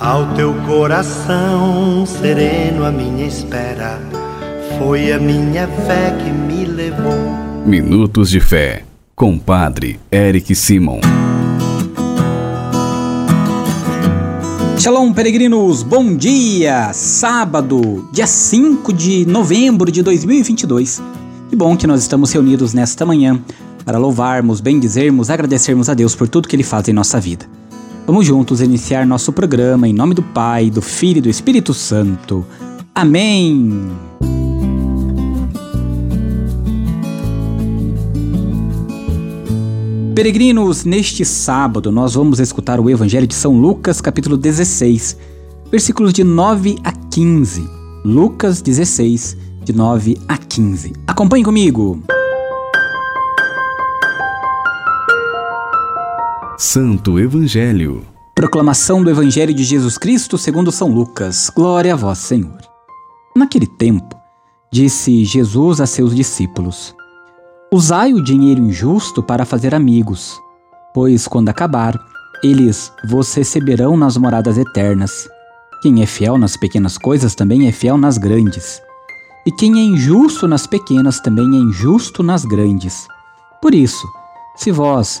Ao teu coração sereno, a minha espera foi a minha fé que me levou. Minutos de Fé, com Padre Eric Simon. Shalom, peregrinos, bom dia! Sábado, dia 5 de novembro de 2022. Que bom que nós estamos reunidos nesta manhã para louvarmos, bendizermos, agradecermos a Deus por tudo que Ele faz em nossa vida. Vamos juntos iniciar nosso programa em nome do Pai, do Filho e do Espírito Santo. Amém! Peregrinos, neste sábado nós vamos escutar o Evangelho de São Lucas, capítulo 16, versículos de 9 a 15. Lucas 16, de 9 a 15. Acompanhe comigo! Santo Evangelho. Proclamação do Evangelho de Jesus Cristo segundo São Lucas. Glória a vós, Senhor. Naquele tempo, disse Jesus a seus discípulos: Usai o dinheiro injusto para fazer amigos, pois quando acabar, eles vos receberão nas moradas eternas. Quem é fiel nas pequenas coisas também é fiel nas grandes. E quem é injusto nas pequenas também é injusto nas grandes. Por isso, se vós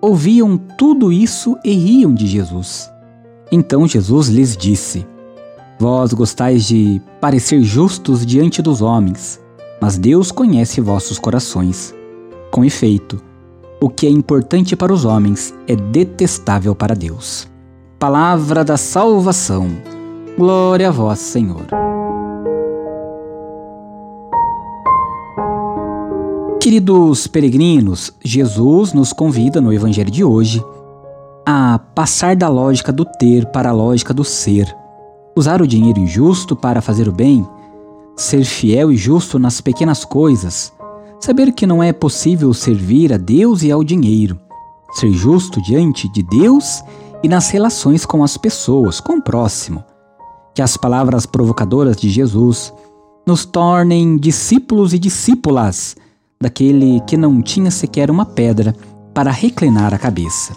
ouviam tudo isso e riam de Jesus. Então Jesus lhes disse: Vós gostais de parecer justos diante dos homens, mas Deus conhece vossos corações. Com efeito, o que é importante para os homens é detestável para Deus. Palavra da salvação. Glória a vós, Senhor. Queridos peregrinos, Jesus nos convida no Evangelho de hoje a passar da lógica do ter para a lógica do ser. Usar o dinheiro injusto para fazer o bem, ser fiel e justo nas pequenas coisas, saber que não é possível servir a Deus e ao dinheiro, ser justo diante de Deus e nas relações com as pessoas, com o próximo. Que as palavras provocadoras de Jesus nos tornem discípulos e discípulas daquele que não tinha sequer uma pedra para reclinar a cabeça.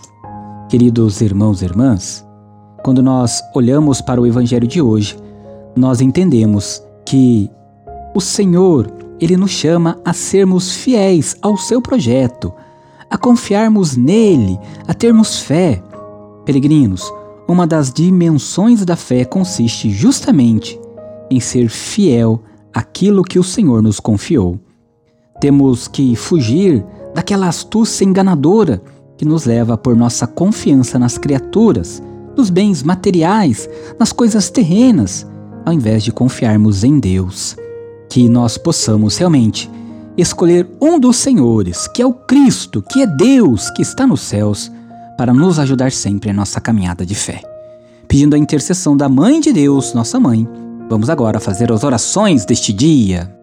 Queridos irmãos e irmãs, quando nós olhamos para o evangelho de hoje, nós entendemos que o Senhor, ele nos chama a sermos fiéis ao seu projeto, a confiarmos nele, a termos fé. Peregrinos, uma das dimensões da fé consiste justamente em ser fiel àquilo que o Senhor nos confiou. Temos que fugir daquela astúcia enganadora que nos leva por nossa confiança nas criaturas, nos bens materiais, nas coisas terrenas, ao invés de confiarmos em Deus. Que nós possamos realmente escolher um dos senhores, que é o Cristo, que é Deus que está nos céus, para nos ajudar sempre em nossa caminhada de fé. Pedindo a intercessão da Mãe de Deus, nossa mãe, vamos agora fazer as orações deste dia.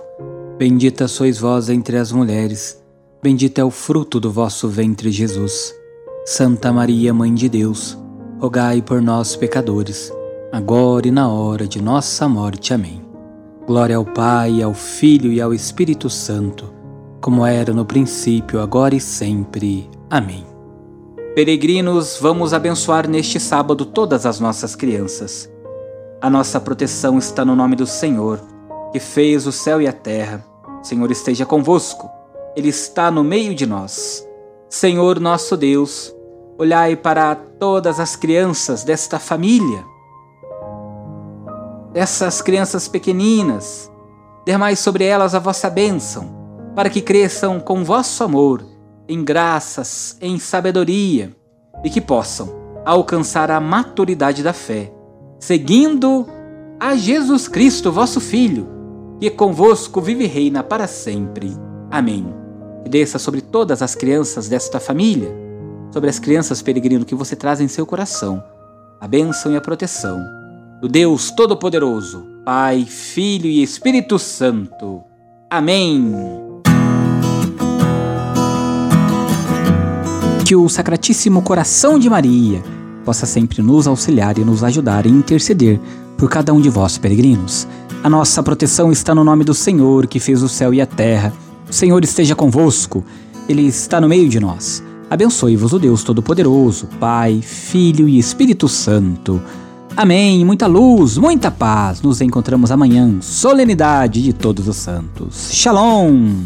Bendita sois vós entre as mulheres, bendito é o fruto do vosso ventre, Jesus. Santa Maria, Mãe de Deus, rogai por nós, pecadores, agora e na hora de nossa morte. Amém. Glória ao Pai, ao Filho e ao Espírito Santo, como era no princípio, agora e sempre. Amém. Peregrinos, vamos abençoar neste sábado todas as nossas crianças. A nossa proteção está no nome do Senhor, que fez o céu e a terra. Senhor esteja convosco, Ele está no meio de nós. Senhor nosso Deus, olhai para todas as crianças desta família dessas crianças pequeninas. Dermai sobre elas a vossa bênção, para que cresçam com vosso amor, em graças, em sabedoria, e que possam alcançar a maturidade da fé, seguindo a Jesus Cristo, vosso Filho, que convosco vive e reina para sempre. Amém. E desça sobre todas as crianças desta família, sobre as crianças peregrino que você traz em seu coração, a bênção e a proteção do Deus Todo-Poderoso, Pai, Filho e Espírito Santo. Amém. Que o Sacratíssimo Coração de Maria possa sempre nos auxiliar e nos ajudar e interceder por cada um de vós, peregrinos. A nossa proteção está no nome do Senhor, que fez o céu e a terra. O Senhor esteja convosco, Ele está no meio de nós. Abençoe-vos o Deus Todo-Poderoso, Pai, Filho e Espírito Santo. Amém. Muita luz, muita paz. Nos encontramos amanhã. Solenidade de Todos os Santos. Shalom.